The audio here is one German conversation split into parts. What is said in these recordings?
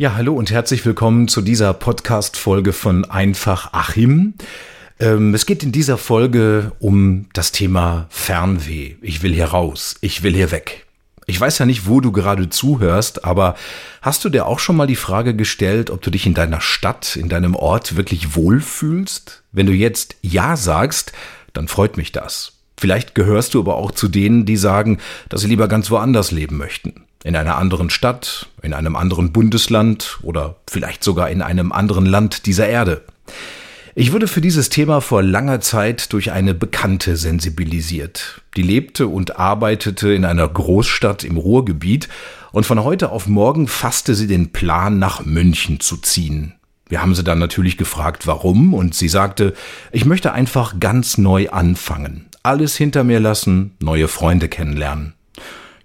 Ja, hallo und herzlich willkommen zu dieser Podcast-Folge von Einfach Achim. Ähm, es geht in dieser Folge um das Thema Fernweh. Ich will hier raus. Ich will hier weg. Ich weiß ja nicht, wo du gerade zuhörst, aber hast du dir auch schon mal die Frage gestellt, ob du dich in deiner Stadt, in deinem Ort wirklich wohlfühlst? Wenn du jetzt Ja sagst, dann freut mich das. Vielleicht gehörst du aber auch zu denen, die sagen, dass sie lieber ganz woanders leben möchten in einer anderen Stadt, in einem anderen Bundesland oder vielleicht sogar in einem anderen Land dieser Erde. Ich wurde für dieses Thema vor langer Zeit durch eine Bekannte sensibilisiert. Die lebte und arbeitete in einer Großstadt im Ruhrgebiet und von heute auf morgen fasste sie den Plan, nach München zu ziehen. Wir haben sie dann natürlich gefragt, warum, und sie sagte, ich möchte einfach ganz neu anfangen, alles hinter mir lassen, neue Freunde kennenlernen.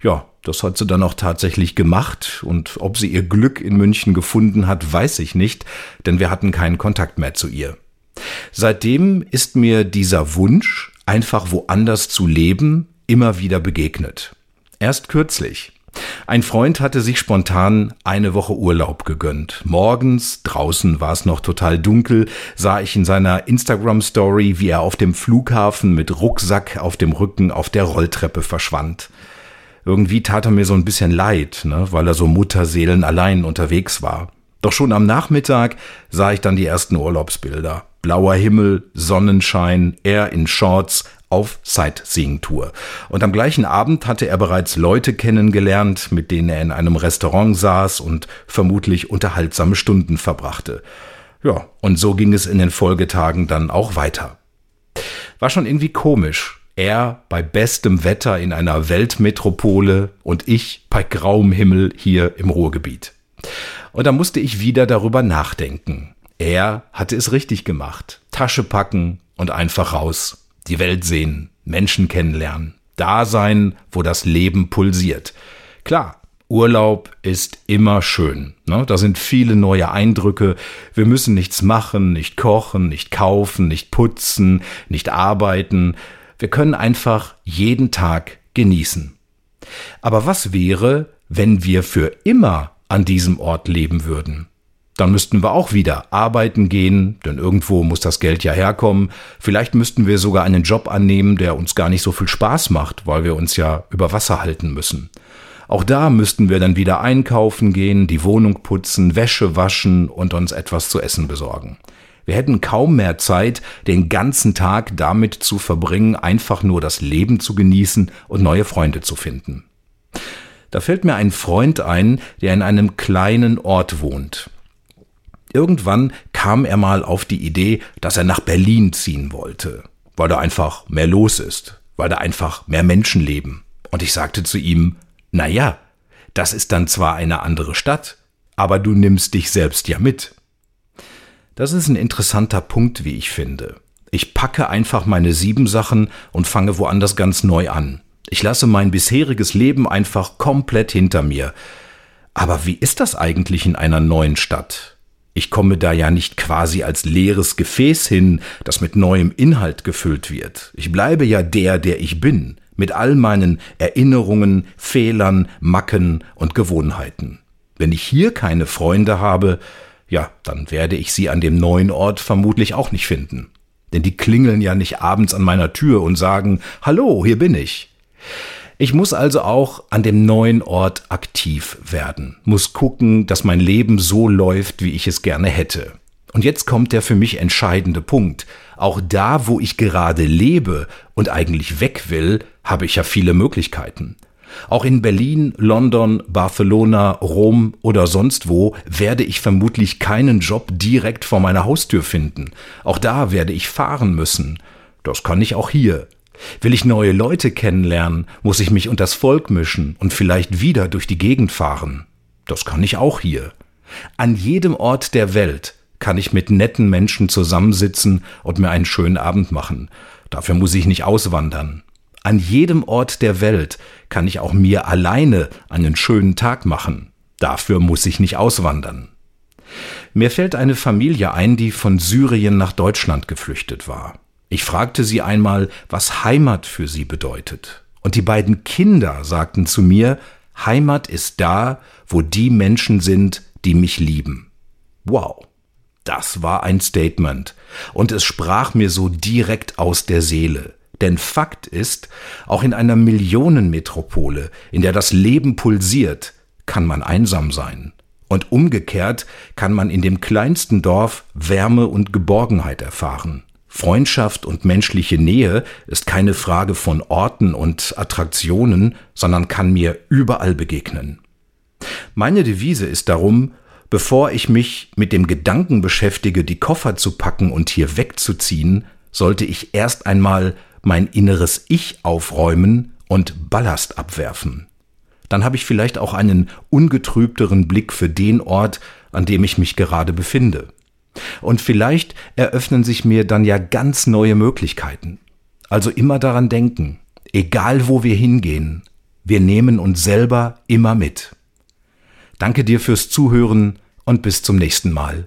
Ja, das hat sie dann auch tatsächlich gemacht und ob sie ihr Glück in München gefunden hat, weiß ich nicht, denn wir hatten keinen Kontakt mehr zu ihr. Seitdem ist mir dieser Wunsch, einfach woanders zu leben, immer wieder begegnet. Erst kürzlich. Ein Freund hatte sich spontan eine Woche Urlaub gegönnt. Morgens, draußen war es noch total dunkel, sah ich in seiner Instagram-Story, wie er auf dem Flughafen mit Rucksack auf dem Rücken auf der Rolltreppe verschwand irgendwie tat er mir so ein bisschen leid, ne, weil er so Mutterseelen allein unterwegs war. Doch schon am Nachmittag sah ich dann die ersten Urlaubsbilder. Blauer Himmel, Sonnenschein, er in Shorts auf Sightseeing-Tour. Und am gleichen Abend hatte er bereits Leute kennengelernt, mit denen er in einem Restaurant saß und vermutlich unterhaltsame Stunden verbrachte. Ja, und so ging es in den Folgetagen dann auch weiter. War schon irgendwie komisch, er bei bestem Wetter in einer Weltmetropole und ich bei grauem Himmel hier im Ruhrgebiet. Und da musste ich wieder darüber nachdenken. Er hatte es richtig gemacht. Tasche packen und einfach raus. Die Welt sehen, Menschen kennenlernen. Da sein, wo das Leben pulsiert. Klar, Urlaub ist immer schön. Ne? Da sind viele neue Eindrücke. Wir müssen nichts machen, nicht kochen, nicht kaufen, nicht putzen, nicht arbeiten. Wir können einfach jeden Tag genießen. Aber was wäre, wenn wir für immer an diesem Ort leben würden? Dann müssten wir auch wieder arbeiten gehen, denn irgendwo muss das Geld ja herkommen. Vielleicht müssten wir sogar einen Job annehmen, der uns gar nicht so viel Spaß macht, weil wir uns ja über Wasser halten müssen. Auch da müssten wir dann wieder einkaufen gehen, die Wohnung putzen, Wäsche waschen und uns etwas zu essen besorgen. Wir hätten kaum mehr Zeit, den ganzen Tag damit zu verbringen, einfach nur das Leben zu genießen und neue Freunde zu finden. Da fällt mir ein Freund ein, der in einem kleinen Ort wohnt. Irgendwann kam er mal auf die Idee, dass er nach Berlin ziehen wollte, weil da einfach mehr los ist, weil da einfach mehr Menschen leben. Und ich sagte zu ihm, na ja, das ist dann zwar eine andere Stadt, aber du nimmst dich selbst ja mit. Das ist ein interessanter Punkt, wie ich finde. Ich packe einfach meine sieben Sachen und fange woanders ganz neu an. Ich lasse mein bisheriges Leben einfach komplett hinter mir. Aber wie ist das eigentlich in einer neuen Stadt? Ich komme da ja nicht quasi als leeres Gefäß hin, das mit neuem Inhalt gefüllt wird. Ich bleibe ja der, der ich bin, mit all meinen Erinnerungen, Fehlern, Macken und Gewohnheiten. Wenn ich hier keine Freunde habe, ja, dann werde ich sie an dem neuen Ort vermutlich auch nicht finden. Denn die klingeln ja nicht abends an meiner Tür und sagen, Hallo, hier bin ich. Ich muss also auch an dem neuen Ort aktiv werden, muss gucken, dass mein Leben so läuft, wie ich es gerne hätte. Und jetzt kommt der für mich entscheidende Punkt. Auch da, wo ich gerade lebe und eigentlich weg will, habe ich ja viele Möglichkeiten. Auch in Berlin, London, Barcelona, Rom oder sonst wo werde ich vermutlich keinen Job direkt vor meiner Haustür finden. Auch da werde ich fahren müssen. Das kann ich auch hier. Will ich neue Leute kennenlernen, muss ich mich unters Volk mischen und vielleicht wieder durch die Gegend fahren. Das kann ich auch hier. An jedem Ort der Welt kann ich mit netten Menschen zusammensitzen und mir einen schönen Abend machen. Dafür muss ich nicht auswandern. An jedem Ort der Welt kann ich auch mir alleine einen schönen Tag machen. Dafür muss ich nicht auswandern. Mir fällt eine Familie ein, die von Syrien nach Deutschland geflüchtet war. Ich fragte sie einmal, was Heimat für sie bedeutet. Und die beiden Kinder sagten zu mir, Heimat ist da, wo die Menschen sind, die mich lieben. Wow, das war ein Statement. Und es sprach mir so direkt aus der Seele. Denn Fakt ist, auch in einer Millionenmetropole, in der das Leben pulsiert, kann man einsam sein. Und umgekehrt kann man in dem kleinsten Dorf Wärme und Geborgenheit erfahren. Freundschaft und menschliche Nähe ist keine Frage von Orten und Attraktionen, sondern kann mir überall begegnen. Meine Devise ist darum, bevor ich mich mit dem Gedanken beschäftige, die Koffer zu packen und hier wegzuziehen, sollte ich erst einmal mein inneres Ich aufräumen und Ballast abwerfen. Dann habe ich vielleicht auch einen ungetrübteren Blick für den Ort, an dem ich mich gerade befinde. Und vielleicht eröffnen sich mir dann ja ganz neue Möglichkeiten. Also immer daran denken, egal wo wir hingehen, wir nehmen uns selber immer mit. Danke dir fürs Zuhören und bis zum nächsten Mal.